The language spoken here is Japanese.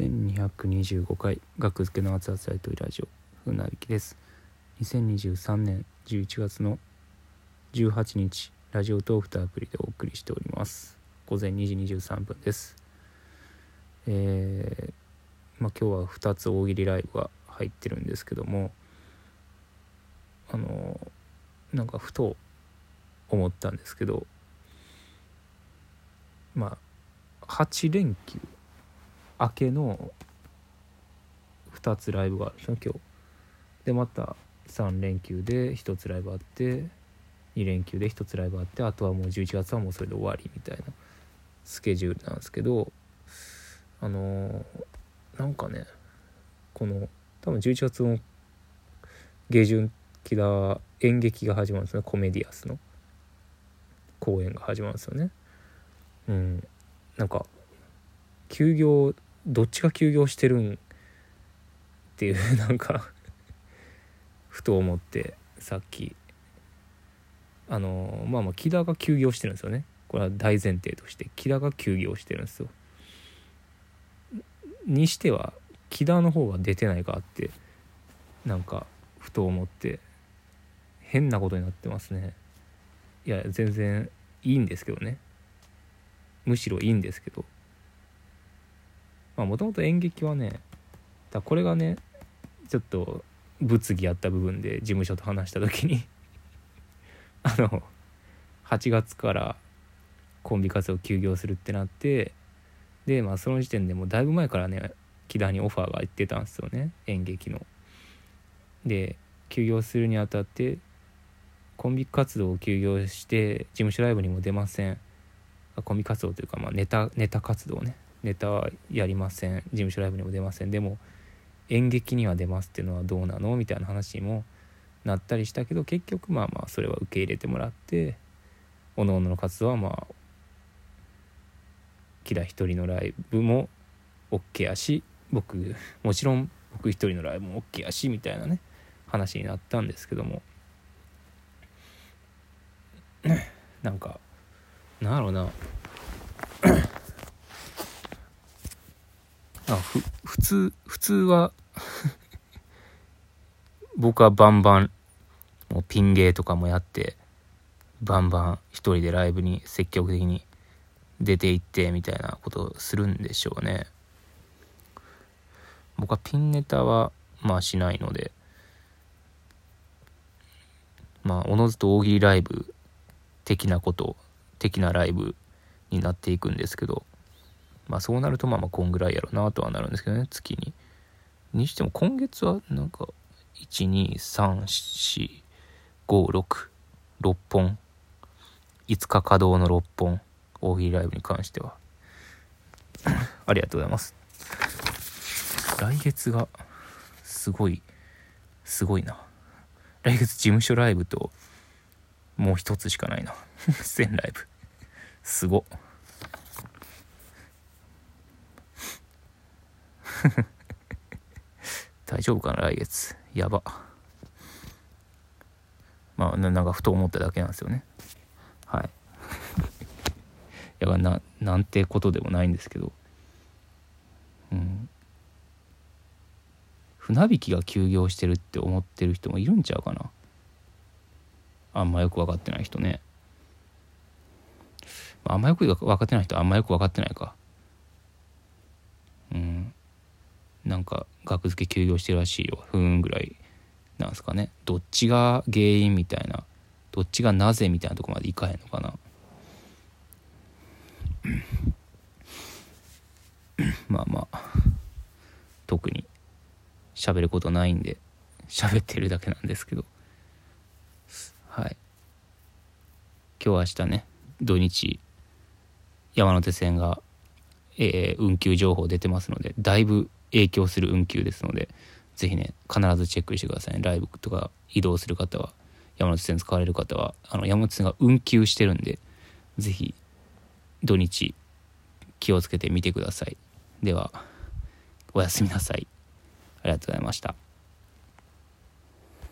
1225回学付けの熱々大統領ラジオ船引きです。2023年11月の18日ラジオトークとアプリでお送りしております。午前2時23分です。えー、まあ今日は2つ大喜利ライブが入ってるんですけどもあのなんかふと思ったんですけどまあ8連休明けの2つライブがあるんですよ今日。でまた3連休で1つライブあって2連休で1つライブあってあとはもう11月はもうそれで終わりみたいなスケジュールなんですけどあのー、なんかねこの多分11月の下旬期だ演劇が始まるんですね。コメディアスの。公演が始まるんですよね。うん。なんか休業どっちが休業してるんっていう なんかふと思ってさっき。あのまあまあ木田が休業してるんですよね。これは大前提として。木田が休業してるんですよ。にしては木田の方が出てないかってなんかふと思って。変なことになってますね。いや全然いいんですけどね。むしろいいんですけど。まあもともと演劇はねだこれがねちょっと物議あった部分で事務所と話した時に あの8月からコンビ活動休業するってなってでまあその時点でもうだいぶ前からね木田にオファーが行ってたんですよね演劇の。で休業するにあたってコンビ活動を休業して事務所ライブにも出ませんコンビ活動というかまあネタネタ活動ねネタやりません。事務所ライブにも出ません。でも演劇には出ますっていうのはどうなのみたいな話にもなったりしたけど結局まあまあそれは受け入れてもらっておのおのの活動はまあキラ一人のライブも OK やし僕もちろん僕一人のライブも OK やしみたいなね話になったんですけども。なんかなんやろうな。あふ普通普通は 僕はバンバンもうピン芸とかもやってバンバン一人でライブに積極的に出ていってみたいなことをするんでしょうね。僕はピンネタはまあしないのでまあおのずと大喜利ライブ的なこと的なライブになっていくんですけどまあそうなるとまあまあこんぐらいやろなとはなるんですけどね月に。にしても今月はなんか1234566本。5日稼働の6本。大喜利ライブに関しては。ありがとうございます。来月がすごいすごいな。来月事務所ライブともう一つしかないな。1000ライブ。すごっ。大丈夫かな来月。やば。まあなんかふと思っただけなんですよね。はい。いやななんてことでもないんですけど。うん。船引きが休業してるって思ってる人もいるんちゃうかな。あんまよく分かってない人ね。あんまよく分かってない人あんまよく分かってないかうんなんか学付け休業してるらしいよ。ふーんぐらいなんすかね。どっちが原因みたいなどっちがなぜみたいなとこまでいかへんのかな。まあまあ特に喋ることないんで喋ってるだけなんですけど。はい。今日明日ね土日山手線が、えー、運休情報出てますのでだいぶ影響する運休ですので是非ね必ずチェックしてくださいね。ライブとか移動する方は山手線使われる方はあの山手線が運休してるんで是非土日気をつけてみてください。ではおやすみなさい。ありがとうございました。